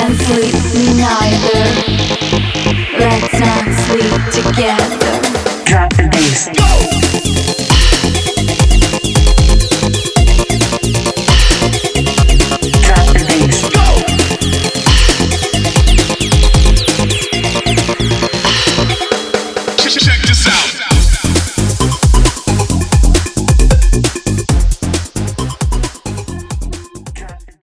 can sleep neither. Let's not sleep together. Drop the bass.